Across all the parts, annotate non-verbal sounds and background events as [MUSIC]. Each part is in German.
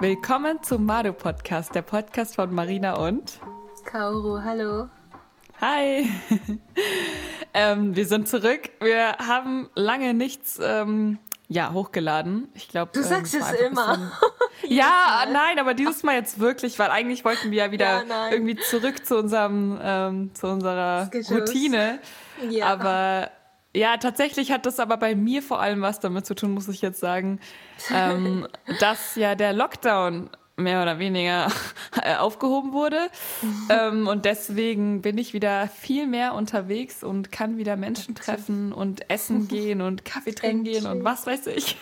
Willkommen zum Mado Podcast, der Podcast von Marina und Kaoru. Hallo. Hi. [LAUGHS] ähm, wir sind zurück. Wir haben lange nichts ähm, ja, hochgeladen. Ich glaube, du sagst ähm, es immer. [LAUGHS] ja, nein, aber dieses Mal jetzt wirklich, weil eigentlich wollten wir ja wieder ja, irgendwie zurück zu unserem ähm, zu unserer Routine. Ja. Aber ja, tatsächlich hat das aber bei mir vor allem was damit zu tun, muss ich jetzt sagen, ähm, [LAUGHS] dass ja der Lockdown mehr oder weniger äh, aufgehoben wurde. ähm, und deswegen bin ich wieder viel mehr unterwegs und kann wieder Menschen treffen und essen gehen und Kaffee trinken gehen und was weiß ich.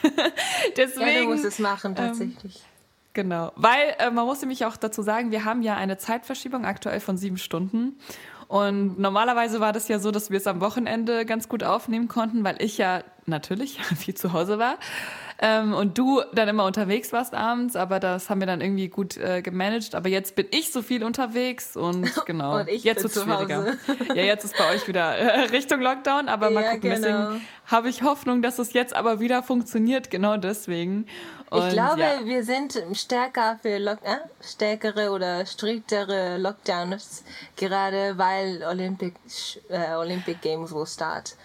deswegen, [LAUGHS] ja, du musst es machen, ähm, tatsächlich. Ähm, genau, weil äh, man muss nämlich auch dazu sagen, wir haben ja eine Zeitverschiebung aktuell von sieben Stunden. Und normalerweise war das ja so, dass wir es am Wochenende ganz gut aufnehmen konnten, weil ich ja natürlich [LAUGHS] viel zu Hause war. Ähm, und du dann immer unterwegs warst abends, aber das haben wir dann irgendwie gut äh, gemanagt. Aber jetzt bin ich so viel unterwegs und [LAUGHS] genau. und ich jetzt wird es schwieriger. [LAUGHS] ja, jetzt ist bei euch wieder äh, Richtung Lockdown, aber mal gucken, genau. deswegen habe ich Hoffnung, dass es jetzt aber wieder funktioniert, genau deswegen. Und, ich glaube, ja. wir sind stärker für Lock äh, stärkere oder striktere Lockdowns, gerade weil Olympic, äh, Olympic Games will start.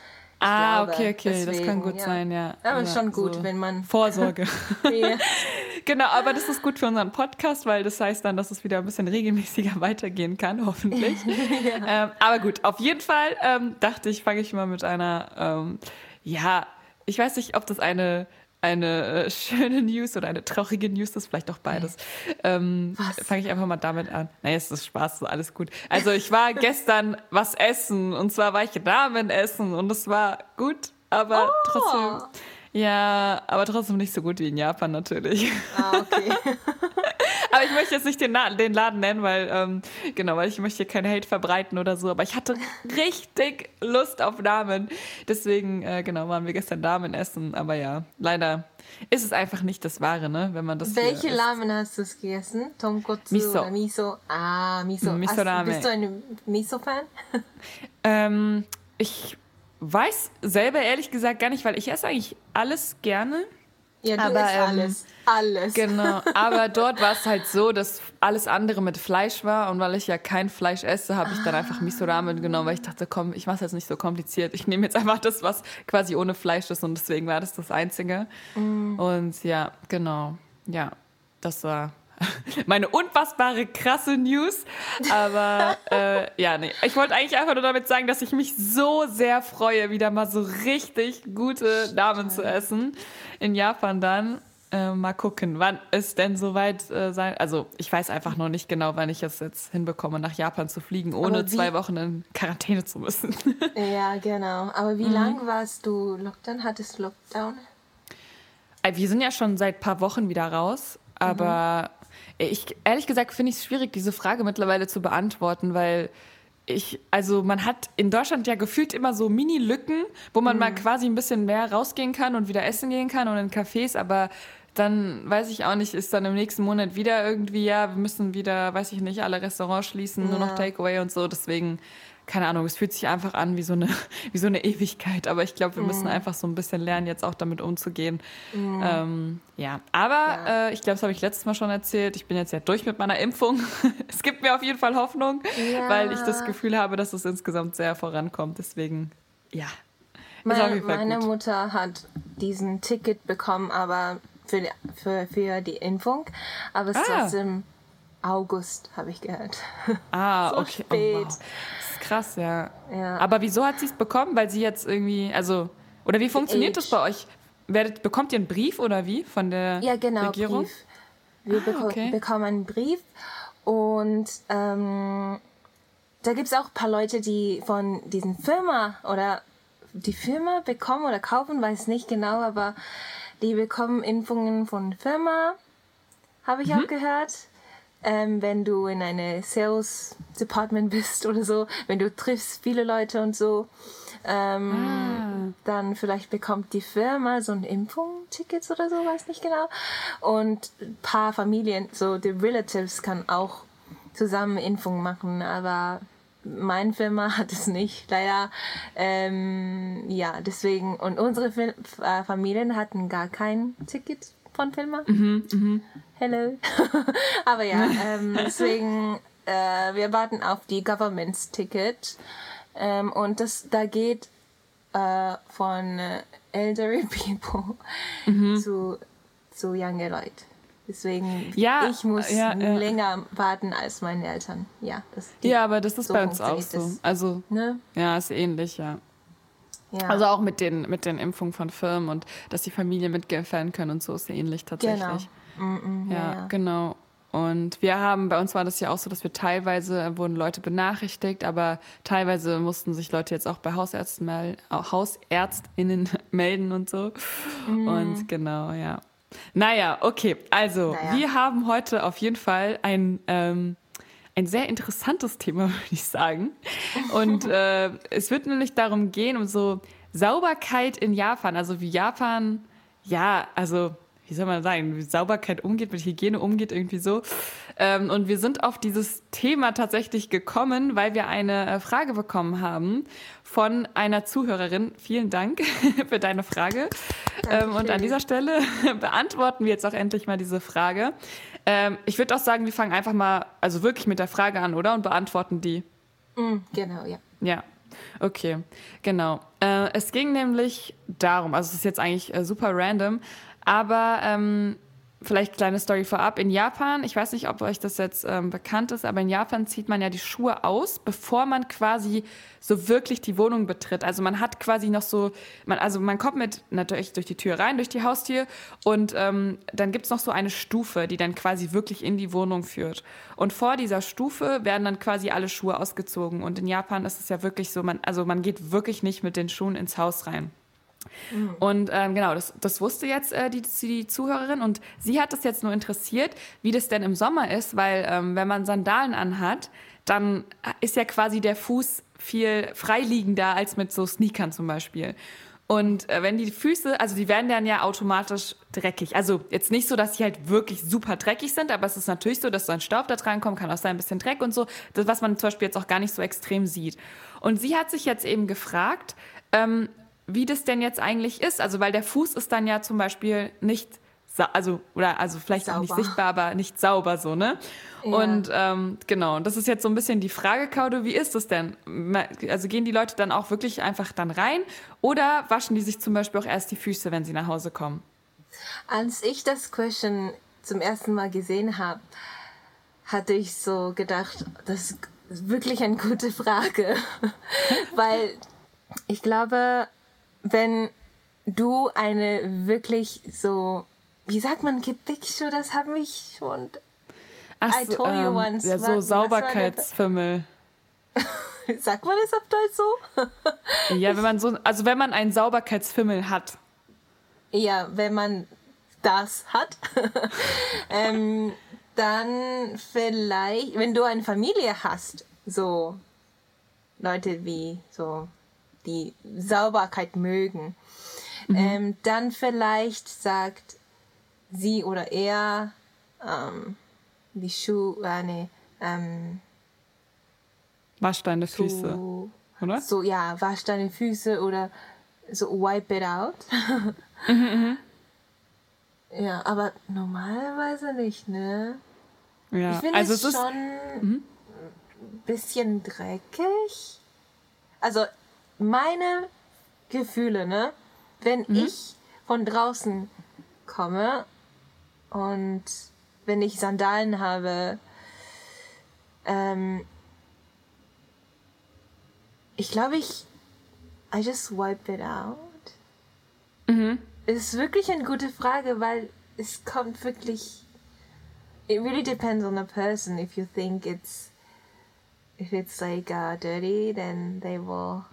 Ah, glaube, okay, okay, deswegen, das kann gut ja. sein, ja. Aber ja, schon gut, so wenn man. Vorsorge. [LAUGHS] [LAUGHS] genau, aber das ist gut für unseren Podcast, weil das heißt dann, dass es wieder ein bisschen regelmäßiger [LAUGHS] weitergehen kann, hoffentlich. ja. ähm, aber gut, auf jeden Fall ähm, dachte ich, fange ich mal mit einer, ähm, ja, ich weiß nicht, ob das eine eine äh, schöne News oder eine traurige News, das ist vielleicht auch beides. Ähm, Fange ich einfach mal damit an. Naja, es ist Spaß, so alles gut. Also ich war [LAUGHS] gestern was essen und zwar war ich Ramen essen und es war gut, aber oh. trotzdem. Ja, aber trotzdem nicht so gut wie in Japan natürlich. Ah, okay. [LAUGHS] ich möchte jetzt nicht den, den Laden nennen, weil, ähm, genau, weil ich möchte hier keinen Hate verbreiten oder so. Aber ich hatte [LAUGHS] richtig Lust auf Namen. Deswegen, äh, genau, waren wir gestern Namen essen. Aber ja, leider ist es einfach nicht das Wahre, ne, wenn man das Welche Ramen hast du gegessen? Tonkotsu Miso. oder Miso? Ah, Miso. Miso Ramen. Bist du ein Miso-Fan? [LAUGHS] ähm, ich weiß selber ehrlich gesagt gar nicht, weil ich esse eigentlich alles gerne. Ja, du aber, isst ähm, alles. Alles. Genau. [LAUGHS] Aber dort war es halt so, dass alles andere mit Fleisch war. Und weil ich ja kein Fleisch esse, habe ich dann einfach Miso-Ramen genommen, weil ich dachte, komm, ich mache es jetzt nicht so kompliziert. Ich nehme jetzt einfach das, was quasi ohne Fleisch ist. Und deswegen war das das Einzige. Mm. Und ja, genau. Ja, das war [LAUGHS] meine unfassbare krasse News. Aber äh, ja, nee. Ich wollte eigentlich einfach nur damit sagen, dass ich mich so sehr freue, wieder mal so richtig gute Namen zu essen. In Japan dann. Äh, mal gucken, wann es denn soweit äh, sein. Also ich weiß einfach noch nicht genau, wann ich es jetzt hinbekomme, nach Japan zu fliegen, ohne zwei Wochen in Quarantäne zu müssen. [LAUGHS] ja, genau. Aber wie mhm. lange warst du Lockdown? Hattest du Lockdown? Äh, wir sind ja schon seit ein paar Wochen wieder raus, aber mhm. Ich, ehrlich gesagt, finde ich es schwierig, diese Frage mittlerweile zu beantworten, weil ich, also man hat in Deutschland ja gefühlt immer so Mini-Lücken, wo man mhm. mal quasi ein bisschen mehr rausgehen kann und wieder essen gehen kann und in Cafés, aber dann weiß ich auch nicht, ist dann im nächsten Monat wieder irgendwie, ja, wir müssen wieder, weiß ich nicht, alle Restaurants schließen, ja. nur noch Takeaway und so. Deswegen keine Ahnung, es fühlt sich einfach an wie so eine, [LAUGHS] wie so eine Ewigkeit. Aber ich glaube, wir mm. müssen einfach so ein bisschen lernen, jetzt auch damit umzugehen. Mm. Ähm, ja, aber ja. Äh, ich glaube, das habe ich letztes Mal schon erzählt. Ich bin jetzt ja durch mit meiner Impfung. [LAUGHS] es gibt mir auf jeden Fall Hoffnung, ja. weil ich das Gefühl habe, dass es insgesamt sehr vorankommt. Deswegen, ja. Meine, meine Mutter hat diesen Ticket bekommen, aber für die, für, für die Impfung. Aber es ist ah. trotzdem August, habe ich gehört. Ah, [LAUGHS] so okay. Oh, spät. Oh, wow krass, ja. ja. Aber wieso hat sie es bekommen? Weil sie jetzt irgendwie, also, oder wie funktioniert das bei euch? Werdet, bekommt ihr einen Brief oder wie von der ja, genau, Regierung? Brief. Wir ah, beko okay. bekommen einen Brief und ähm, da gibt es auch ein paar Leute, die von diesen Firma oder die Firma bekommen oder kaufen, weiß nicht genau, aber die bekommen Impfungen von Firma, habe ich mhm. auch gehört ähm, wenn du in eine Sales Department bist oder so, wenn du triffst viele Leute und so, ähm, ah. dann vielleicht bekommt die Firma so ein Impfungticket oder so, weiß nicht genau. Und ein paar Familien, so die Relatives kann auch zusammen Impfungen machen, aber meine Firma hat es nicht, leider. Ähm, ja, deswegen, und unsere äh, Familien hatten gar kein Ticket von Firma. Mhm, mh. hello. [LAUGHS] Aber ja, [LAUGHS] ähm, deswegen, äh, wir warten auf die Government-Ticket. Ähm, und das, da geht äh, von äh, elderly [LAUGHS] people mhm. zu, zu younger Leute. Deswegen, ja, ich muss ja, ja. länger warten als meine Eltern. Ja, das, ja aber das ist so bei uns auch so. Also, ne? ja, ist ähnlich, ja. Ja. Also auch mit den, mit den Impfungen von Firmen und dass die Familien mitgeimpfen können und so ist ähnlich tatsächlich. Genau. Mm -mm, ja, ja, genau. Und wir haben, bei uns war das ja auch so, dass wir teilweise wurden Leute benachrichtigt, aber teilweise mussten sich Leute jetzt auch bei Hausärzten melden, HausärztInnen [LAUGHS] melden und so. Mhm. Und genau, ja. Naja, okay. Also, naja. wir haben heute auf jeden Fall ein, ähm, ein sehr interessantes Thema, [LAUGHS] würde ich sagen. Und [LAUGHS] äh, es wird nämlich darum gehen, um so Sauberkeit in Japan. Also, wie Japan, ja, also wie soll man sagen, wie Sauberkeit umgeht, mit Hygiene umgeht, irgendwie so. Ähm, und wir sind auf dieses Thema tatsächlich gekommen, weil wir eine äh, Frage bekommen haben von einer Zuhörerin. Vielen Dank [LAUGHS] für deine Frage. Ähm, und an dieser Stelle beantworten wir jetzt auch endlich mal diese Frage. Ähm, ich würde auch sagen, wir fangen einfach mal, also wirklich mit der Frage an, oder? Und beantworten die. Mm, genau, ja. Ja. Okay, genau. Äh, es ging nämlich darum, also es ist jetzt eigentlich äh, super random, aber ähm, vielleicht kleine Story vorab. In Japan, ich weiß nicht, ob euch das jetzt ähm, bekannt ist, aber in Japan zieht man ja die Schuhe aus, bevor man quasi so wirklich die Wohnung betritt. Also man hat quasi noch so, man, also man kommt mit natürlich durch die Tür rein, durch die Haustür und ähm, dann gibt's noch so eine Stufe, die dann quasi wirklich in die Wohnung führt. Und vor dieser Stufe werden dann quasi alle Schuhe ausgezogen. Und in Japan ist es ja wirklich so, man, also man geht wirklich nicht mit den Schuhen ins Haus rein. Mhm. Und ähm, genau, das, das wusste jetzt äh, die, die Zuhörerin und sie hat es jetzt nur interessiert, wie das denn im Sommer ist, weil ähm, wenn man Sandalen anhat, dann ist ja quasi der Fuß viel freiliegender als mit so Sneakern zum Beispiel. Und äh, wenn die Füße, also die werden dann ja automatisch dreckig. Also jetzt nicht so, dass sie halt wirklich super dreckig sind, aber es ist natürlich so, dass so ein Staub da dran kommt, kann auch sein, ein bisschen Dreck und so, das, was man zum Beispiel jetzt auch gar nicht so extrem sieht. Und sie hat sich jetzt eben gefragt, ähm, wie das denn jetzt eigentlich ist. Also, weil der Fuß ist dann ja zum Beispiel nicht, also, oder also vielleicht sauber. auch nicht sichtbar, aber nicht sauber so, ne? Ja. Und ähm, genau, das ist jetzt so ein bisschen die Frage, Kaudo, wie ist das denn? Also gehen die Leute dann auch wirklich einfach dann rein oder waschen die sich zum Beispiel auch erst die Füße, wenn sie nach Hause kommen? Als ich das Question zum ersten Mal gesehen habe, hatte ich so gedacht, das ist wirklich eine gute Frage. [LAUGHS] Weil ich glaube, wenn du eine wirklich so, wie sagt man, Gewichschuh, das habe ich schon. Ach I told ähm, you once. Ja, so Sauberkeitsfimmel. [LAUGHS] Sagt man das auf Deutsch so? [LAUGHS] ja, wenn man so, also wenn man einen Sauberkeitsfimmel hat. Ja, wenn man das hat, [LAUGHS] ähm, dann vielleicht, wenn du eine Familie hast, so Leute wie so die Sauberkeit mögen, mhm. ähm, dann vielleicht sagt sie oder er ähm, die Schuhe, äh, nee, ähm, wasch deine Füße, so, oder? So, ja, wasch deine Füße oder so wipe it out. [LAUGHS] mhm, mhm. Ja, aber normalerweise nicht, ne? Ja, ich finde also es, es schon ein mhm. bisschen dreckig. Also meine Gefühle, ne? Wenn mhm. ich von draußen komme und wenn ich Sandalen habe, ähm, ich glaube, ich, I just wipe it out. Mhm. Ist wirklich eine gute Frage, weil es kommt wirklich, it really depends on the person. If you think it's, if it's like uh, dirty, then they will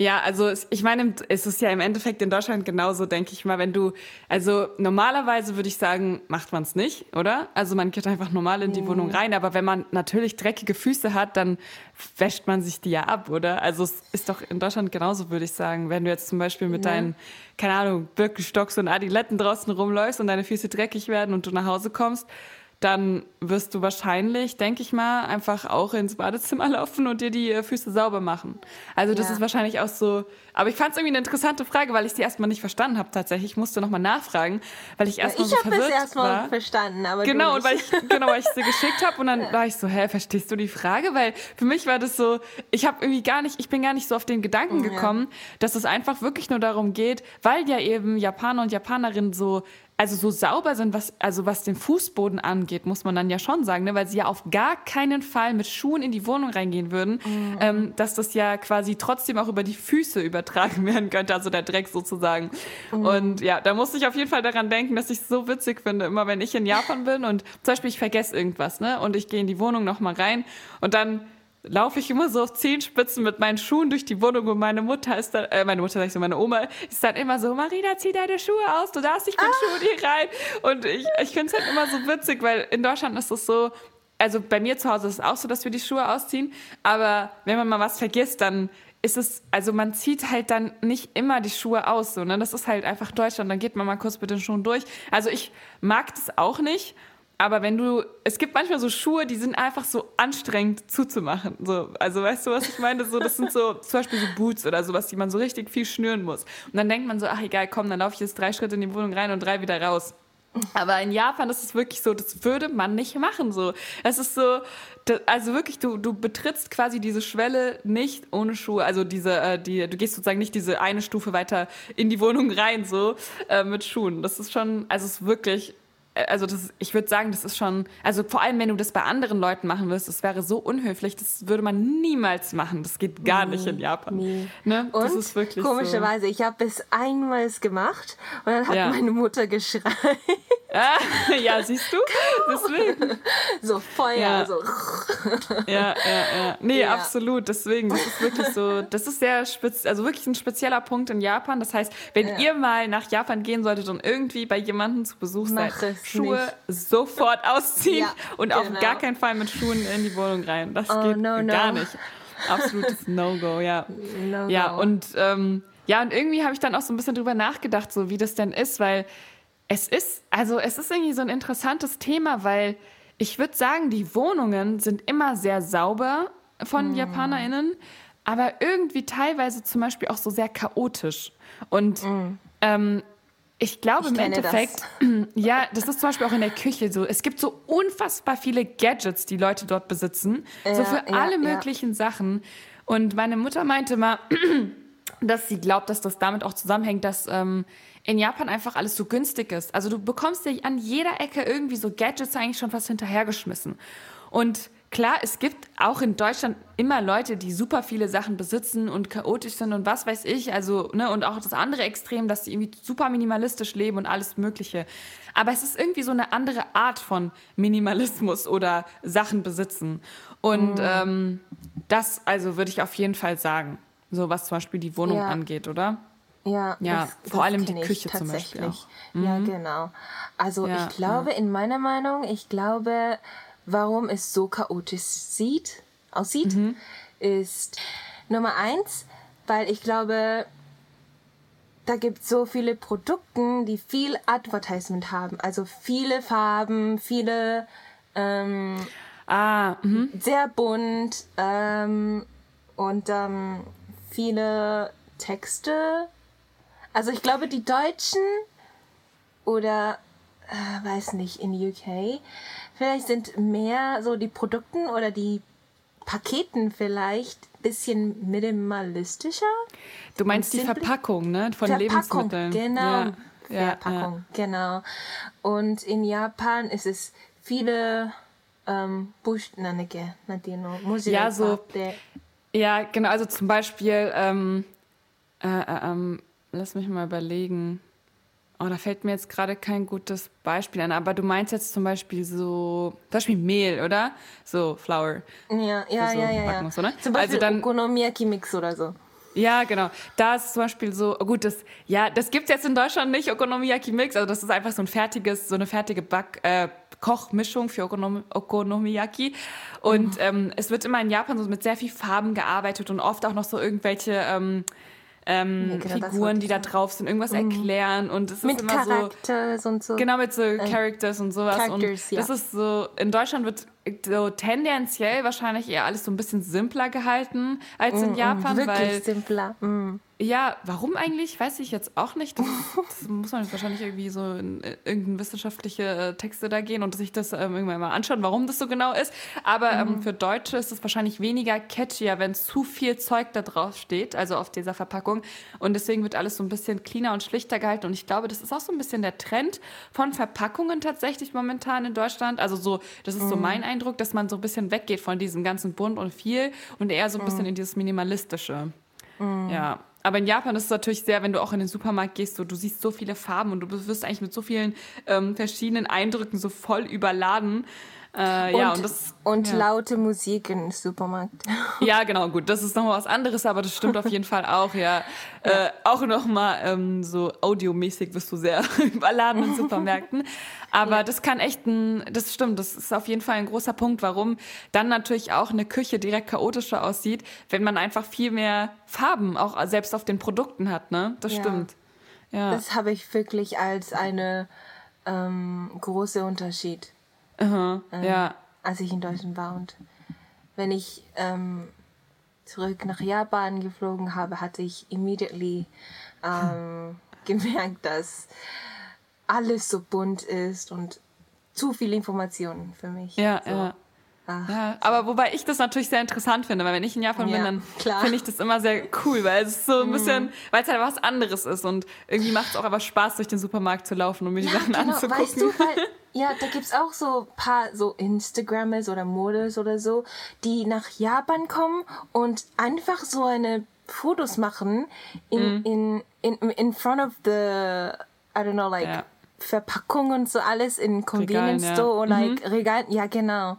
ja, also ich meine, es ist ja im Endeffekt in Deutschland genauso, denke ich mal, wenn du, also normalerweise würde ich sagen, macht man es nicht, oder? Also man geht einfach normal in die mhm. Wohnung rein, aber wenn man natürlich dreckige Füße hat, dann wäscht man sich die ja ab, oder? Also es ist doch in Deutschland genauso, würde ich sagen. Wenn du jetzt zum Beispiel mit ja. deinen, keine Ahnung, Birkenstocks und Adiletten draußen rumläufst und deine Füße dreckig werden und du nach Hause kommst, dann wirst du wahrscheinlich, denke ich mal, einfach auch ins Badezimmer [LAUGHS] laufen und dir die äh, Füße sauber machen. Also das ja. ist wahrscheinlich auch so. Aber ich fand es irgendwie eine interessante Frage, weil ich sie erstmal nicht verstanden habe tatsächlich. Ich musste nochmal nachfragen, weil ich erstmal ja, so verwirrt war. Ich habe es erstmal verstanden, aber genau und weil ich genau weil ich sie [LAUGHS] geschickt habe und dann war ich so, hä, verstehst du die Frage? Weil für mich war das so, ich habe irgendwie gar nicht, ich bin gar nicht so auf den Gedanken gekommen, ja. dass es einfach wirklich nur darum geht, weil ja eben Japaner und Japanerinnen so also so sauber sind, was, also was den Fußboden angeht, muss man dann ja schon sagen, ne? weil sie ja auf gar keinen Fall mit Schuhen in die Wohnung reingehen würden, mhm. ähm, dass das ja quasi trotzdem auch über die Füße übertragen [LAUGHS] werden könnte, also der Dreck sozusagen. Mhm. Und ja, da musste ich auf jeden Fall daran denken, dass ich es so witzig finde, immer wenn ich in Japan bin und zum Beispiel ich vergesse irgendwas, ne, und ich gehe in die Wohnung nochmal rein und dann laufe ich immer so auf Zehenspitzen mit meinen Schuhen durch die Wohnung und meine Mutter ist dann, äh, meine Mutter sag ich so, meine Oma ist dann immer so, Marina, zieh deine Schuhe aus, du darfst nicht mit ah. Schuhen hier rein. Und ich, ich finde es halt immer so witzig, weil in Deutschland ist es so, also bei mir zu Hause ist es auch so, dass wir die Schuhe ausziehen, aber wenn man mal was vergisst, dann ist es, also man zieht halt dann nicht immer die Schuhe aus, so, ne? Das ist halt einfach Deutschland, dann geht man mal kurz mit den Schuhen durch. Also ich mag das auch nicht, aber wenn du, es gibt manchmal so Schuhe, die sind einfach so anstrengend zuzumachen. So, also weißt du, was ich meine? So, das sind so [LAUGHS] zum Beispiel so Boots oder sowas, die man so richtig viel schnüren muss. Und dann denkt man so, ach egal, komm, dann laufe ich jetzt drei Schritte in die Wohnung rein und drei wieder raus. Aber in Japan ist es wirklich so, das würde man nicht machen. So, es ist so, also wirklich, du, du betrittst quasi diese Schwelle nicht ohne Schuhe. Also diese, äh, die, du gehst sozusagen nicht diese eine Stufe weiter in die Wohnung rein so äh, mit Schuhen. Das ist schon, also es ist wirklich also das, ich würde sagen, das ist schon, also vor allem, wenn du das bei anderen Leuten machen wirst, das wäre so unhöflich, das würde man niemals machen. Das geht gar nee, nicht in Japan. Nee. Ne? Und das ist wirklich komischerweise, so. ich habe es einmal gemacht und dann hat ja. meine Mutter geschreit. [LAUGHS] Ja, siehst du? Deswegen. So Feuer, ja. so. Ja, ja, ja. Nee, ja. absolut. Deswegen, das ist wirklich so, das ist sehr spitz, also wirklich ein spezieller Punkt in Japan. Das heißt, wenn ihr mal nach Japan gehen solltet und irgendwie bei jemandem zu Besuch seid, Schuhe nicht. sofort ausziehen ja, und genau. auf gar keinen Fall mit Schuhen in die Wohnung rein. Das oh, geht no, gar no. nicht. Absolutes No-Go, ja. No ja, und ähm, ja, und irgendwie habe ich dann auch so ein bisschen drüber nachgedacht, so wie das denn ist, weil es ist, also es ist irgendwie so ein interessantes Thema, weil ich würde sagen, die Wohnungen sind immer sehr sauber von mm. JapanerInnen, aber irgendwie teilweise zum Beispiel auch so sehr chaotisch. Und mm. ähm, ich glaube ich im Endeffekt, das. [CLEARS THROAT] ja, das ist zum Beispiel auch in der Küche so. Es gibt so unfassbar viele Gadgets, die Leute dort besitzen, ja, so für ja, alle möglichen ja. Sachen. Und meine Mutter meinte mal, [CLEARS THROAT] dass sie glaubt, dass das damit auch zusammenhängt, dass ähm, in Japan einfach alles so günstig ist. Also du bekommst dir an jeder Ecke irgendwie so Gadgets eigentlich schon fast hinterhergeschmissen. Und klar, es gibt auch in Deutschland immer Leute, die super viele Sachen besitzen und chaotisch sind und was weiß ich. Also, ne, und auch das andere Extrem, dass sie irgendwie super minimalistisch leben und alles Mögliche. Aber es ist irgendwie so eine andere Art von Minimalismus oder Sachen besitzen. Und mhm. ähm, das, also würde ich auf jeden Fall sagen. So was zum Beispiel die Wohnung ja. angeht, oder? Ja, ja das, vor das allem die Küche zum Beispiel. Auch. Mhm. Ja, genau. Also ja, ich glaube, ja. in meiner Meinung, ich glaube, warum es so chaotisch sieht, aussieht, mhm. ist Nummer eins, weil ich glaube, da gibt es so viele Produkte, die viel Advertisement haben. Also viele Farben, viele ähm, ah, mhm. sehr bunt ähm, und ähm, viele Texte. Also ich glaube, die Deutschen oder äh, weiß nicht, in UK. Vielleicht sind mehr so die Produkten oder die Paketen vielleicht ein bisschen minimalistischer. Du meinst die Verpackung, ne? Von Verpackung, Lebensmitteln. Genau. Ja. Verpackung, ja, genau. Und in Japan ist es viele ähm, ja, so, ja, genau. Also zum Beispiel, ähm, äh, äh, ähm, lass mich mal überlegen. Oh, da fällt mir jetzt gerade kein gutes Beispiel an, aber du meinst jetzt zum Beispiel so, zum Beispiel Mehl, oder? So Flour. Ja, ja, so ja, ja. ja. Oder? Zum Beispiel also dann, Okonomiyaki-Mix oder so. Ja, genau. Da ist zum Beispiel so, gut, das, ja, das gibt's jetzt in Deutschland nicht, Okonomiyaki-Mix, also das ist einfach so ein fertiges, so eine fertige Back, äh, Kochmischung für Okonom Okonomiyaki. Und mhm. ähm, es wird immer in Japan so mit sehr viel Farben gearbeitet und oft auch noch so irgendwelche, ähm, ähm, genau, Figuren, die da drauf sind, irgendwas mhm. erklären und es mit ist immer Characters so. und so. Genau, mit so äh, Characters und sowas. Characters, und das ja. ist so, in Deutschland wird so tendenziell wahrscheinlich eher alles so ein bisschen simpler gehalten als in mm, Japan. Wirklich weil, simpler. Mm. Ja, warum eigentlich, weiß ich jetzt auch nicht. Das, das muss man wahrscheinlich irgendwie so in äh, irgendeine wissenschaftliche äh, Texte da gehen und sich das ähm, irgendwann mal anschauen, warum das so genau ist. Aber ähm, mhm. für Deutsche ist es wahrscheinlich weniger catchier, wenn zu viel Zeug da drauf steht, also auf dieser Verpackung. Und deswegen wird alles so ein bisschen cleaner und schlichter gehalten. Und ich glaube, das ist auch so ein bisschen der Trend von Verpackungen tatsächlich momentan in Deutschland. Also so, das ist so mhm. mein Eindruck, dass man so ein bisschen weggeht von diesem ganzen Bunt und viel und eher so ein bisschen mhm. in dieses Minimalistische. Mhm. Ja, aber in Japan ist es natürlich sehr, wenn du auch in den Supermarkt gehst, so, du siehst so viele Farben und du wirst eigentlich mit so vielen ähm, verschiedenen Eindrücken so voll überladen. Äh, und, ja, und, das, und ja. laute Musik im Supermarkt. [LAUGHS] Ja, genau, gut, das ist nochmal was anderes, aber das stimmt auf jeden Fall auch, ja. ja. Äh, auch nochmal ähm, so audiomäßig wirst du sehr [LAUGHS] überladen in Supermärkten. Aber ja. das kann echt ein, das stimmt, das ist auf jeden Fall ein großer Punkt, warum dann natürlich auch eine Küche direkt chaotischer aussieht, wenn man einfach viel mehr Farben auch selbst auf den Produkten hat, ne? Das stimmt. Ja. Das habe ich wirklich als eine ähm, große Unterschied Aha, ähm, ja. als ich in Deutschland war. Und wenn ich ähm, zurück nach Japan geflogen habe, hatte ich immediately ähm, [LAUGHS] gemerkt, dass alles so bunt ist und zu viele Informationen für mich. Ja, so. ja. Ja, aber wobei ich das natürlich sehr interessant finde, weil wenn ich in Japan ja, bin, dann finde ich das immer sehr cool, weil es so ein mhm. bisschen, weil es halt was anderes ist und irgendwie macht es auch aber Spaß, durch den Supermarkt zu laufen und mir die Sachen genau. anzugucken. Weißt du, weil, [LAUGHS] ja, da gibt es auch so ein paar so Instagrammers oder Models oder so, die nach Japan kommen und einfach so eine Fotos machen in, mhm. in, in, in front of the, I don't know, like, ja. Verpackung und so alles in Convenience Regalen, Store ja. like mhm. Regal. Ja, genau.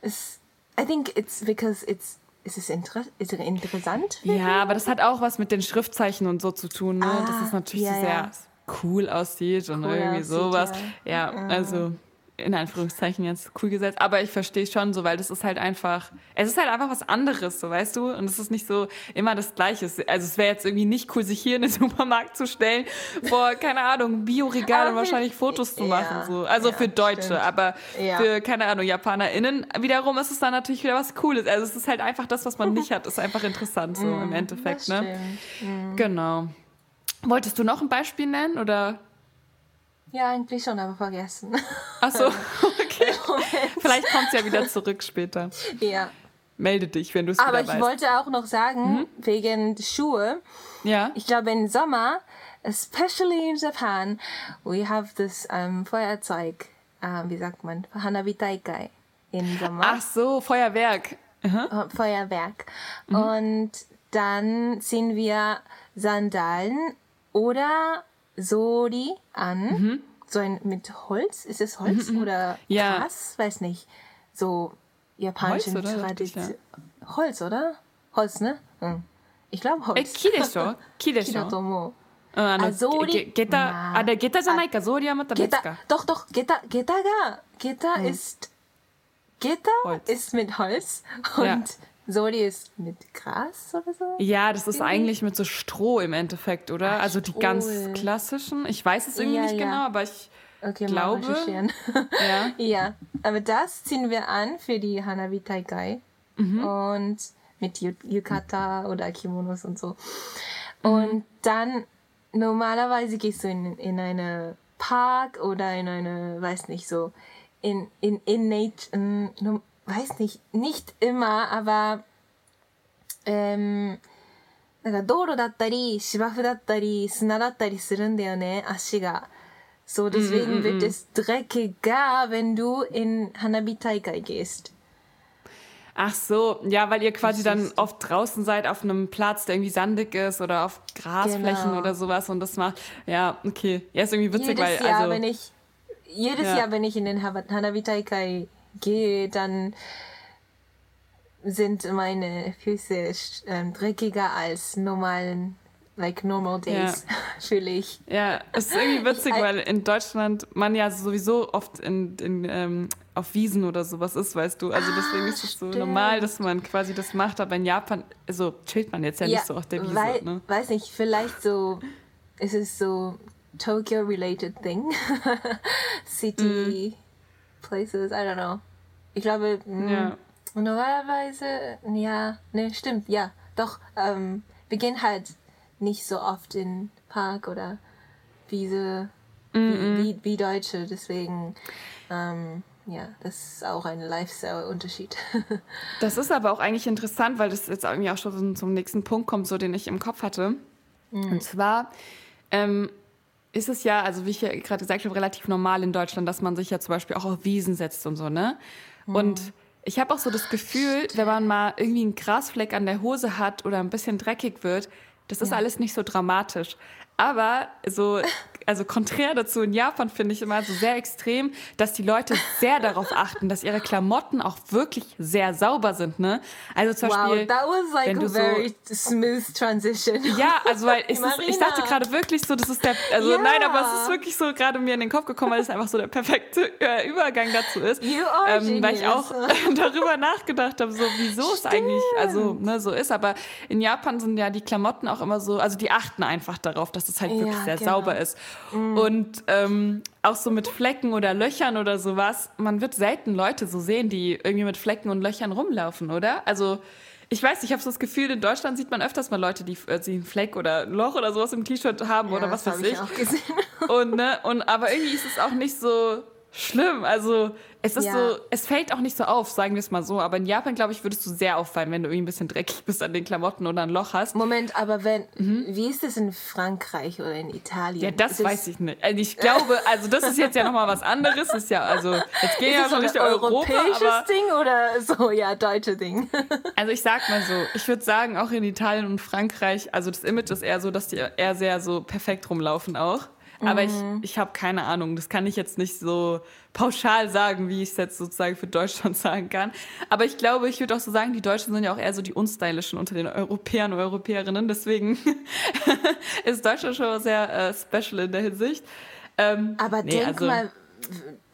Es, I think it's because it's ist es inter ist interessant? Ja, aber das hat auch was mit den Schriftzeichen und so zu tun. Ne? Ah, das ist natürlich ja, sehr ja. Cool aussieht und cool irgendwie aussieht, sowas. Ja, ja also in Anführungszeichen jetzt cool gesetzt, aber ich verstehe schon so, weil das ist halt einfach, es ist halt einfach was anderes, so weißt du, und es ist nicht so immer das Gleiche. Also es wäre jetzt irgendwie nicht cool, sich hier in den [LAUGHS] Supermarkt zu stellen, vor keine Ahnung Bioregal und wahrscheinlich Fotos zu machen, ja, so. Also ja, für Deutsche, stimmt. aber ja. für keine Ahnung JapanerInnen wiederum ist es dann natürlich wieder was Cooles. Also es ist halt einfach das, was man nicht [LAUGHS] hat, ist einfach interessant so im mm, Endeffekt, ne? Mm. Genau. Wolltest du noch ein Beispiel nennen oder? Ja, eigentlich schon, aber vergessen. Ach so, [LAUGHS] okay. Vielleicht kommt es ja wieder zurück später. Ja. Melde dich, wenn du es wieder weißt. Aber ich wollte auch noch sagen, mhm. wegen Schuhe. Ja. Ich glaube, im Sommer, especially in Japan, we have this um, Feuerzeug, uh, wie sagt man, Hanabi Taikai im Sommer. Ach so, Feuerwerk. Mhm. Feuerwerk. Mhm. Und dann ziehen wir Sandalen oder Sori an. Mhm. So ein mit Holz. Ist es Holz mhm. mhm. oder ja. Gras? Weiß nicht. So japanische Tradition. Holz, oder? Holz, ne? Hm. Ich glaube Holz. え、木でしょ木でしょ木だと思う。うん、あの、あ、ゾーリ。ゲタ、あ、で、ゲタじゃないか、ゾーリはまた別か。doch, [LAUGHS] doch, ゲタ、ゲタが、ゲタ ist, ゲタ ist mit Holz und ja. Soli ist mit Gras oder so? Ja, das ist eigentlich mit so Stroh im Endeffekt, oder? Ach, also die ganz klassischen. Ich weiß es irgendwie ja, nicht ja. genau, aber ich okay, glaube. [LAUGHS] ja. ja, aber das ziehen wir an für die Hanabi Taikai. Mhm. Und mit Yukata oder Kimonos und so. Mhm. Und dann normalerweise gehst du in, in eine Park oder in eine, weiß nicht, so in, in, in Nature, weiß nicht, nicht immer, aber ähm, なんか道路だったり芝生だったり砂だったりするんだよね、足が。So, deswegen wird es dreckiger, wenn du in Hanabi-Taikai gehst. Ach so, ja, weil ihr quasi dann oft draußen seid auf einem Platz, der irgendwie sandig ist oder auf Grasflächen genau. oder sowas und das macht, ja, okay. Ja, ist irgendwie witzig, jedes weil, Jahr, also. Wenn ich, jedes ja. Jahr, wenn ich in den Hanabi-Taikai gehe, dann sind meine Füße ähm, dreckiger als normalen like normal days, ja. [LAUGHS] fühle ich. Ja, es ist irgendwie witzig, [LAUGHS] weil in Deutschland man ja sowieso oft in, in, ähm, auf Wiesen oder sowas ist, weißt du. Also deswegen ah, ist es so normal, dass man quasi das macht, aber in Japan, also chillt man jetzt ja, ja nicht so auf der Wiese. Weil, ne? Weiß nicht, vielleicht so, ist es so Tokyo-related thing. [LAUGHS] City mm. Places, I don't know. Ich glaube, mh, ja. normalerweise, ja, ne, stimmt, ja, doch, ähm, wir gehen halt nicht so oft in Park oder Wiese mm -mm. Wie, wie, wie, Deutsche, deswegen, ähm, ja, das ist auch ein Lifestyle-Unterschied. [LAUGHS] das ist aber auch eigentlich interessant, weil das jetzt irgendwie auch schon zum nächsten Punkt kommt, so den ich im Kopf hatte. Mm. Und zwar ähm, ist es ja, also wie ich ja gerade gesagt habe, relativ normal in Deutschland, dass man sich ja zum Beispiel auch auf Wiesen setzt und so, ne? Mm. Und ich habe auch so das Gefühl, wenn man mal irgendwie einen Grasfleck an der Hose hat oder ein bisschen dreckig wird, das ist ja. alles nicht so dramatisch. Aber so [LAUGHS] also konträr dazu in Japan finde ich immer so sehr extrem, dass die Leute sehr darauf achten, dass ihre Klamotten auch wirklich sehr sauber sind, ne? Also zum wow, Beispiel, that was like a very so, smooth transition. Ja, also weil ich, ich dachte gerade wirklich so, das ist der, also yeah. nein, aber es ist wirklich so gerade mir in den Kopf gekommen, weil es einfach so der perfekte äh, Übergang dazu ist, you are ähm, weil ich auch [LAUGHS] darüber nachgedacht habe, so wieso es eigentlich also ne, so ist. Aber in Japan sind ja die Klamotten auch immer so, also die achten einfach darauf, dass es halt wirklich ja, sehr genau. sauber ist. Mhm. Und ähm, auch so mit Flecken oder Löchern oder sowas, man wird selten Leute so sehen, die irgendwie mit Flecken und Löchern rumlaufen, oder? Also ich weiß, ich habe so das Gefühl, in Deutschland sieht man öfters mal Leute, die äh, einen Fleck oder ein Loch oder sowas im T-Shirt haben ja, oder was weiß ich. ich auch gesehen. Und, ne, und aber irgendwie ist es auch nicht so schlimm. Also es ist ja. so, es fällt auch nicht so auf, sagen wir es mal so. Aber in Japan, glaube ich, würdest du sehr auffallen, wenn du irgendwie ein bisschen dreckig bist an den Klamotten oder ein Loch hast. Moment, aber wenn, mhm. wie ist es in Frankreich oder in Italien? Ja, das ist weiß ich nicht. Also ich glaube, [LAUGHS] also das ist jetzt ja nochmal was anderes. Das ist ja, also jetzt gehen ja schon nicht Europa, europäisches Ding oder so, ja, deutsche Ding. [LAUGHS] also ich sag mal so, ich würde sagen, auch in Italien und Frankreich, also das Image ist eher so, dass die eher sehr so perfekt rumlaufen auch. Aber mhm. ich, ich habe keine Ahnung. Das kann ich jetzt nicht so pauschal sagen, wie ich es jetzt sozusagen für Deutschland [LAUGHS] sagen kann. Aber ich glaube, ich würde auch so sagen, die Deutschen sind ja auch eher so die unstylischen unter den Europäern und Europäerinnen. Deswegen [LAUGHS] ist Deutschland schon sehr äh, special in der Hinsicht. Ähm, Aber nee, denk also, mal,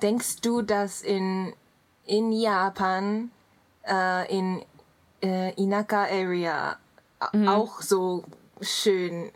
denkst du, dass in, in Japan, äh, in äh, Inaka-Area mhm. auch so schön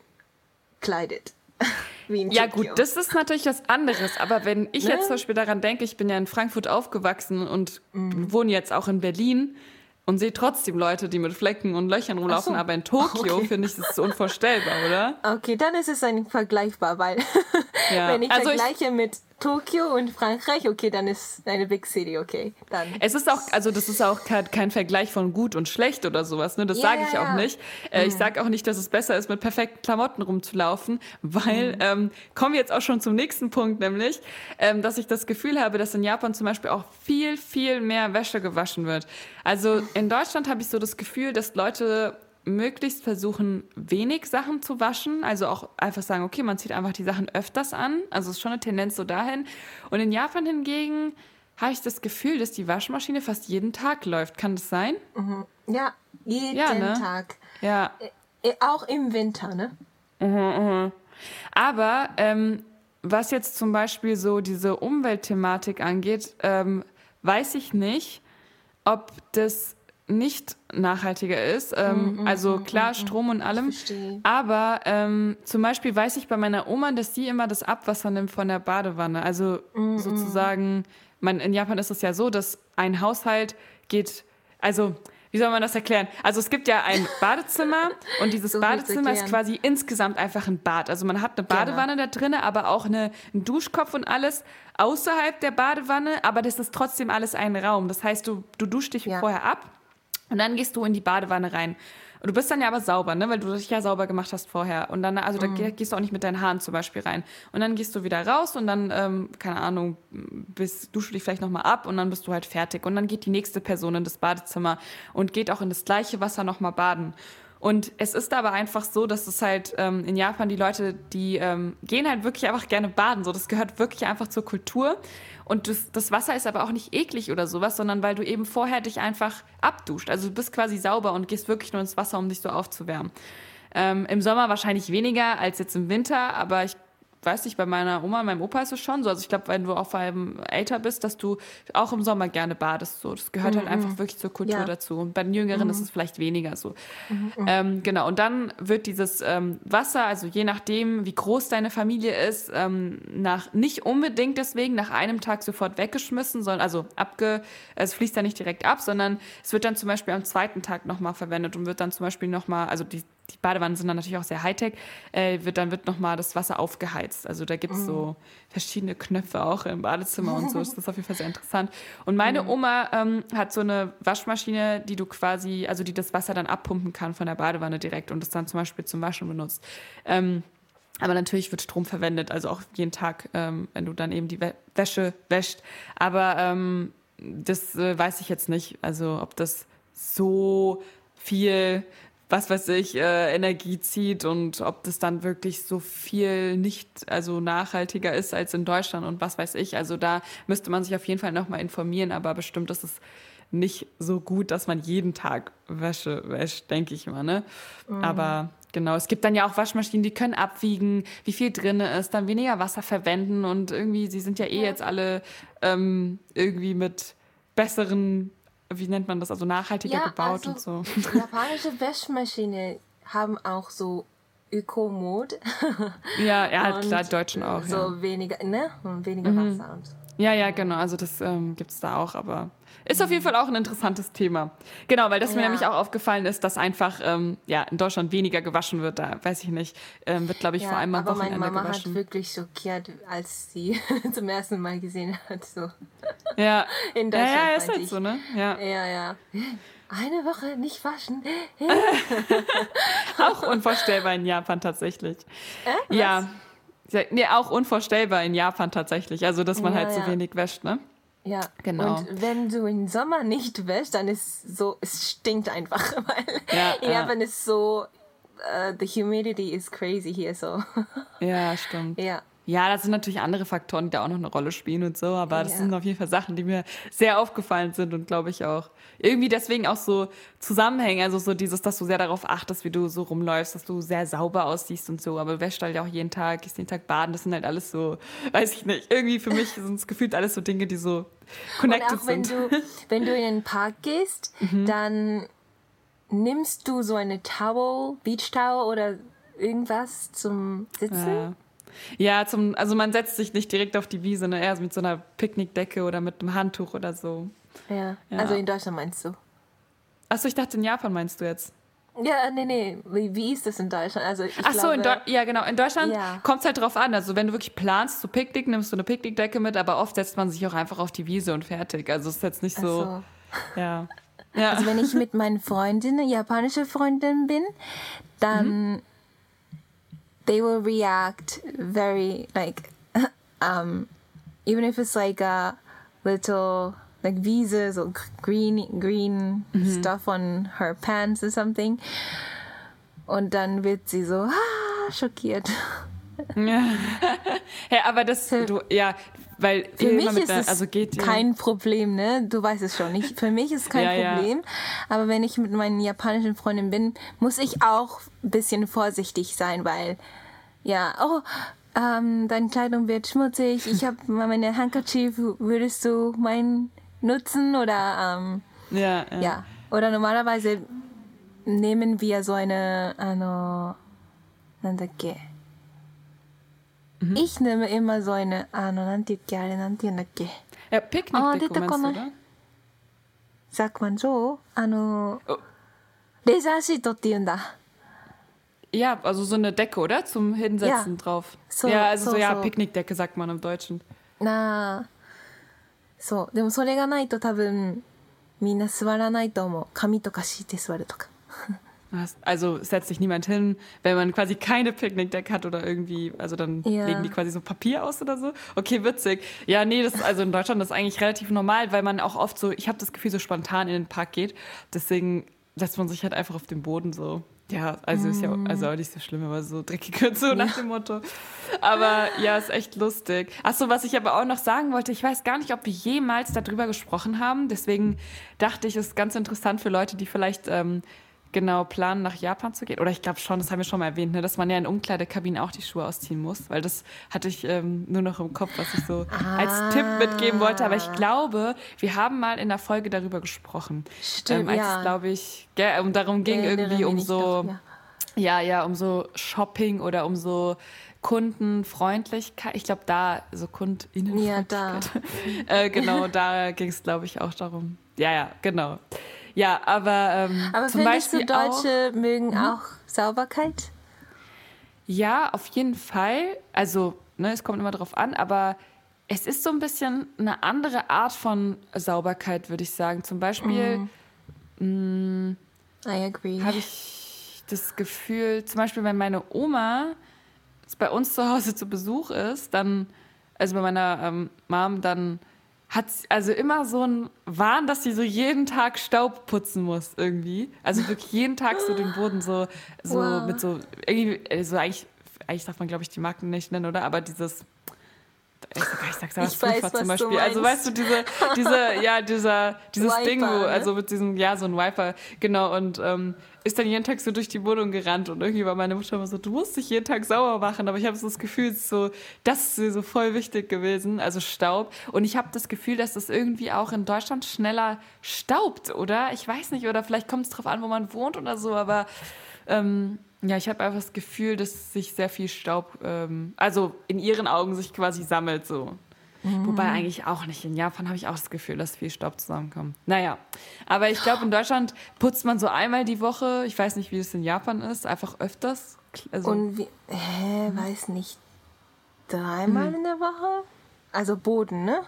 kleidet? [LAUGHS] wie in Ja Tokio. gut, das ist natürlich was anderes. Aber wenn ich ne? jetzt zum Beispiel daran denke, ich bin ja in Frankfurt aufgewachsen und mhm. wohne jetzt auch in Berlin und sehe trotzdem Leute, die mit Flecken und Löchern rumlaufen. So. Aber in Tokio [LAUGHS] okay. finde ich das unvorstellbar, oder? Okay, dann ist es ein vergleichbar, weil [LAUGHS] ja. wenn ich also vergleiche ich, mit Tokio und Frankreich, okay, dann ist eine Big City, okay. Dann. Es ist auch, also das ist auch kein, kein Vergleich von gut und schlecht oder sowas, ne? Das yeah, sage ich auch nicht. Äh, mhm. Ich sage auch nicht, dass es besser ist, mit perfekten Klamotten rumzulaufen, weil, mhm. ähm, kommen wir jetzt auch schon zum nächsten Punkt, nämlich, ähm, dass ich das Gefühl habe, dass in Japan zum Beispiel auch viel, viel mehr Wäsche gewaschen wird. Also in Deutschland habe ich so das Gefühl, dass Leute möglichst versuchen, wenig Sachen zu waschen. Also auch einfach sagen, okay, man zieht einfach die Sachen öfters an. Also es ist schon eine Tendenz so dahin. Und in Japan hingegen habe ich das Gefühl, dass die Waschmaschine fast jeden Tag läuft. Kann das sein? Mhm. Ja, jeden ja, ne? Tag. Ja. Äh, äh, auch im Winter, ne? Mhm, mh. Aber ähm, was jetzt zum Beispiel so diese Umweltthematik angeht, ähm, weiß ich nicht, ob das nicht nachhaltiger ist. Ähm, mm, mm, also mm, klar, mm, Strom und allem. Aber ähm, zum Beispiel weiß ich bei meiner Oma, dass sie immer das Abwasser nimmt von der Badewanne. Also mm, sozusagen, man, in Japan ist es ja so, dass ein Haushalt geht, also wie soll man das erklären? Also es gibt ja ein [LAUGHS] Badezimmer und dieses so Badezimmer ist quasi insgesamt einfach ein Bad. Also man hat eine genau. Badewanne genau. da drin, aber auch eine, einen Duschkopf und alles außerhalb der Badewanne, aber das ist trotzdem alles ein Raum. Das heißt, du, du duschst dich ja. vorher ab und dann gehst du in die Badewanne rein. Und du bist dann ja aber sauber, ne? weil du dich ja sauber gemacht hast vorher. Und dann, also mhm. da gehst du auch nicht mit deinen Haaren zum Beispiel rein. Und dann gehst du wieder raus und dann, ähm, keine Ahnung, bist, duschst du dich vielleicht nochmal ab und dann bist du halt fertig. Und dann geht die nächste Person in das Badezimmer und geht auch in das gleiche Wasser nochmal baden. Und es ist aber einfach so, dass es halt ähm, in Japan die Leute, die ähm, gehen halt wirklich einfach gerne baden. So, das gehört wirklich einfach zur Kultur. Und das, das Wasser ist aber auch nicht eklig oder sowas, sondern weil du eben vorher dich einfach abduscht. Also du bist quasi sauber und gehst wirklich nur ins Wasser, um dich so aufzuwärmen. Ähm, Im Sommer wahrscheinlich weniger als jetzt im Winter, aber ich weiß nicht, bei meiner Oma, meinem Opa ist es schon so. Also ich glaube, wenn du auch vor allem älter bist, dass du auch im Sommer gerne badest. So. Das gehört halt mhm. halt einfach wirklich zur Kultur ja. dazu. Und bei den Jüngeren mhm. ist es vielleicht weniger so. Mhm. Ähm, genau, und dann wird dieses ähm, Wasser, also je nachdem, wie groß deine Familie ist, ähm, nach nicht unbedingt deswegen nach einem Tag sofort weggeschmissen, sondern also abge, es fließt ja nicht direkt ab, sondern es wird dann zum Beispiel am zweiten Tag nochmal verwendet und wird dann zum Beispiel nochmal, also die die Badewannen sind dann natürlich auch sehr Hightech, äh, wird, dann wird nochmal das Wasser aufgeheizt. Also da gibt es mm. so verschiedene Knöpfe auch im Badezimmer und so. Das ist auf jeden Fall sehr interessant. Und meine mm. Oma ähm, hat so eine Waschmaschine, die du quasi, also die das Wasser dann abpumpen kann von der Badewanne direkt und das dann zum Beispiel zum Waschen benutzt. Ähm, aber natürlich wird Strom verwendet, also auch jeden Tag, ähm, wenn du dann eben die Wäsche wäscht. Aber ähm, das äh, weiß ich jetzt nicht, also ob das so viel was weiß ich, äh, Energie zieht und ob das dann wirklich so viel nicht, also nachhaltiger ist als in Deutschland und was weiß ich. Also da müsste man sich auf jeden Fall nochmal informieren, aber bestimmt ist es nicht so gut, dass man jeden Tag Wäsche wäscht, denke ich mal, ne? Mhm. Aber genau, es gibt dann ja auch Waschmaschinen, die können abwiegen, wie viel drin ist, dann weniger Wasser verwenden und irgendwie, sie sind ja eh ja. jetzt alle ähm, irgendwie mit besseren wie nennt man das, also nachhaltiger ja, gebaut also und so. Japanische Waschmaschine haben auch so Öko-Mode. Ja, ja, klar, [LAUGHS] Deutschen auch. So ja. weniger, ne? Weniger mhm. Wasser und ja, ja, genau. Also das ähm, gibt es da auch, aber ist auf jeden Fall auch ein interessantes Thema. Genau, weil das ja. mir nämlich auch aufgefallen ist, dass einfach ähm, ja, in Deutschland weniger gewaschen wird. Da weiß ich nicht. Ähm, wird, glaube ich, ja, vor allem am aber Wochenende meine Mama gewaschen. hat wirklich schockiert, als sie [LAUGHS] zum ersten Mal gesehen hat. So. Ja. [LAUGHS] In Deutschland. Ja, ja, ist halt so, ne? Ja, ja. ja. Eine Woche nicht waschen. [LAUGHS] auch unvorstellbar in Japan tatsächlich. Äh, ja. Nee, auch unvorstellbar in Japan tatsächlich. Also, dass man ja, halt so wenig wäscht, ne? Ja, genau. Und wenn du im Sommer nicht wäschst, dann ist so, es stinkt einfach, [LAUGHS] weil ja, in Japan ja. ist so, uh, the humidity is crazy hier so. Ja, [LAUGHS] stimmt. Ja. Ja, das sind natürlich andere Faktoren, die da auch noch eine Rolle spielen und so, aber das ja. sind auf jeden Fall Sachen, die mir sehr aufgefallen sind und glaube ich auch irgendwie deswegen auch so zusammenhängen. Also so dieses, dass du sehr darauf achtest, wie du so rumläufst, dass du sehr sauber aussiehst und so, aber du wäschst halt auch jeden Tag, gehst jeden Tag baden, das sind halt alles so, weiß ich nicht, irgendwie für mich sind es gefühlt alles so Dinge, die so connected und auch wenn sind. Du, [LAUGHS] wenn du in den Park gehst, mhm. dann nimmst du so eine Towel, Beach Towel oder irgendwas zum Sitzen? Ja. Ja, zum, also man setzt sich nicht direkt auf die Wiese, ne? eher mit so einer Picknickdecke oder mit einem Handtuch oder so. Ja, ja. also in Deutschland meinst du? Achso, ich dachte in Japan meinst du jetzt. Ja, nee, nee. Wie, wie ist das in Deutschland? Also ich Ach so, glaube, ja, genau. In Deutschland ja. kommt es halt drauf an. Also wenn du wirklich planst zu Picknick, nimmst du eine Picknickdecke mit, aber oft setzt man sich auch einfach auf die Wiese und fertig. Also es ist jetzt nicht so. so. Ja. ja. Also wenn ich mit meinen Freundinnen, japanische Freundinnen bin, dann mhm they will react very like [LAUGHS] um even if it's like a little like visas or green green mhm. stuff on her pants or something und dann wird sie so ah, schockiert ja [LAUGHS] [LAUGHS] aber das du ja weil für mich ist der, also geht, kein ja. Problem, ne? Du weißt es schon. Ich, für mich ist es kein ja, Problem. Ja. Aber wenn ich mit meinen japanischen Freundinnen bin, muss ich auch ein bisschen vorsichtig sein, weil ja, oh, ähm, deine Kleidung wird schmutzig. Ich habe [LAUGHS] meine Handkerchief. Würdest du meinen nutzen oder ähm, ja, ja. ja. Oder normalerweise nehmen wir so eine, ano, なんだっけ Mhm. Ich nehme immer so eine, あの、なんて言っけ、あれなんて言うんだっけ。Ja, Picknickdeko meinst du, oder? Sagt man so? あの、oh. レジャーシートって言うんだ。Ja, also so eine Decke, oder? Zum Hinsetzen ja. drauf. So, ja, also so, so ja, so. Picknickdecke sagt man im Deutschen. なあ。そう。でもそれがないと多分みんな座らないと思う。紙とか敷いて座るとか。Also setzt sich niemand hin, wenn man quasi keine Picknickdecke hat oder irgendwie, also dann ja. legen die quasi so Papier aus oder so. Okay, witzig. Ja, nee, das also in Deutschland das ist eigentlich relativ normal, weil man auch oft so, ich habe das Gefühl, so spontan in den Park geht. Deswegen setzt man sich halt einfach auf den Boden so. Ja, also ist ja mm. also auch nicht so schlimm, aber so dreckig und so nach dem Motto. Aber ja, ist echt lustig. Achso, was ich aber auch noch sagen wollte, ich weiß gar nicht, ob wir jemals darüber gesprochen haben. Deswegen dachte ich, es ist ganz interessant für Leute, die vielleicht ähm, genau planen, nach Japan zu gehen. Oder ich glaube schon, das haben wir schon mal erwähnt, ne, dass man ja in Umkleidekabinen auch die Schuhe ausziehen muss. Weil das hatte ich ähm, nur noch im Kopf, was ich so ah. als Tipp mitgeben wollte. Aber ich glaube, wir haben mal in der Folge darüber gesprochen. Stimmt, ähm, als ja. es, glaube ich, gell, um darum ging, irgendwie um so... Doch, ja. Ja, ja, um so Shopping oder um so Kundenfreundlichkeit. Ich glaube, da, so KundInnenfreundlichkeit. Ja, da. [LAUGHS] äh, genau, da ging es, glaube ich, auch darum. Ja, ja, genau. Ja, aber ähm, Aber zum Beispiel du, Deutsche auch, mögen mhm. auch Sauberkeit? Ja, auf jeden Fall. Also, ne, es kommt immer drauf an, aber es ist so ein bisschen eine andere Art von Sauberkeit, würde ich sagen. Zum Beispiel mm. mm habe ich das Gefühl, zum Beispiel, wenn meine Oma bei uns zu Hause zu Besuch ist, dann, also bei meiner ähm, Mom, dann hat also immer so einen Wahn, dass sie so jeden Tag Staub putzen muss irgendwie. Also wirklich jeden Tag so den Boden so, so wow. mit so, irgendwie, also eigentlich, eigentlich darf man glaube ich die Marken nicht nennen, oder? Aber dieses ich, ich sag's aber Pulver zum Beispiel. Also weißt du, diese, diese, ja, dieser, [LAUGHS] dieses Wiper, Ding, wo, ne? also mit diesem, ja, so ein Wiper, genau, und ähm, ist dann jeden Tag so durch die Wohnung gerannt und irgendwie war meine Mutter immer so, du musst dich jeden Tag sauber machen, aber ich habe so das Gefühl, so, das ist so voll wichtig gewesen, also Staub. Und ich habe das Gefühl, dass das irgendwie auch in Deutschland schneller staubt, oder? Ich weiß nicht, oder vielleicht kommt es drauf an, wo man wohnt oder so, aber ähm, ja, ich habe einfach das Gefühl, dass sich sehr viel Staub, ähm, also in ihren Augen sich quasi sammelt so. Mhm. Wobei eigentlich auch nicht. In Japan habe ich auch das Gefühl, dass viel Staub zusammenkommt. Naja, aber ich glaube, in Deutschland putzt man so einmal die Woche. Ich weiß nicht, wie es in Japan ist, einfach öfters. Also Und wie, hä, weiß nicht, dreimal mhm. in der Woche? Also Boden, ne?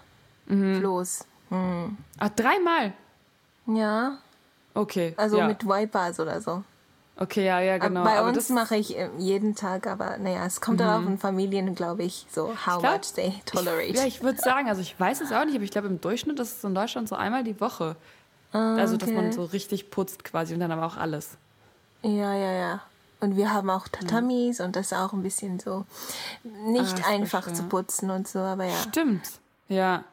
Mhm. Floß. Mhm. Ach, dreimal? Ja. Okay. Also ja. mit Wipers oder so. Okay, ja, ja, genau. Bei aber uns mache ich äh, jeden Tag, aber naja, es kommt mhm. darauf in Familien, glaube ich, so how glaub, much they tolerate. Ich, ja, ich würde [LAUGHS] sagen, also ich weiß es auch nicht, aber ich glaube im Durchschnitt ist es in Deutschland so einmal die Woche. Okay. Also, dass man so richtig putzt quasi und dann aber auch alles. Ja, ja, ja. Und wir haben auch Tatamis ja. und das ist auch ein bisschen so nicht ah, einfach zu putzen und so, aber ja. Stimmt, ja.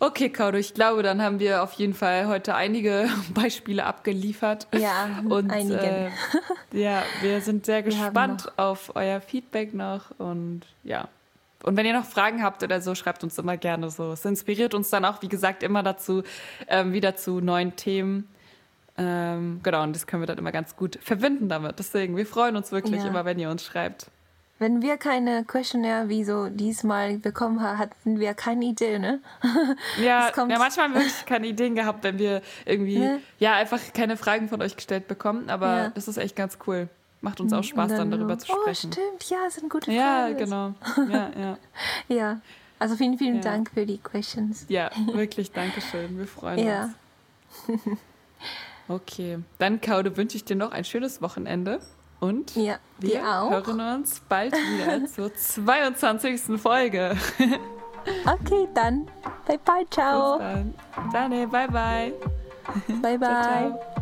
Okay, Kaudo, ich glaube, dann haben wir auf jeden Fall heute einige [LAUGHS] Beispiele abgeliefert. Ja, [LAUGHS] und, einige. Äh, [LAUGHS] ja, wir sind sehr gespannt auf euer Feedback noch und ja. Und wenn ihr noch Fragen habt oder so, schreibt uns immer gerne so. Es inspiriert uns dann auch, wie gesagt, immer dazu, ähm, wieder zu neuen Themen. Ähm, genau, und das können wir dann immer ganz gut verbinden damit. Deswegen, wir freuen uns wirklich ja. immer, wenn ihr uns schreibt. Wenn wir keine Questionnaire wie so diesmal bekommen haben, hatten wir keine Idee, ne? [LAUGHS] Ja, ja manchmal haben wir wirklich keine Ideen gehabt, wenn wir irgendwie, ne? ja, einfach keine Fragen von euch gestellt bekommen. Aber ja. das ist echt ganz cool. Macht uns auch Spaß, dann, dann, darüber zu oh, sprechen. Oh, stimmt, ja, sind gute Fragen. Ja, genau. [LAUGHS] Ja, ja. ja, also vielen, vielen ja. Dank für die Questions. Ja, [LAUGHS] wirklich, danke schön. Wir freuen ja. uns. Okay, dann, Kaude, wünsche ich dir noch ein schönes Wochenende. Und ja, wir hören uns bald wieder [LAUGHS] zur 22. Folge. okay, dann. Bye bye, ciao. Bis dann. Dane, bye bye. Bye bye. ciao, ciao.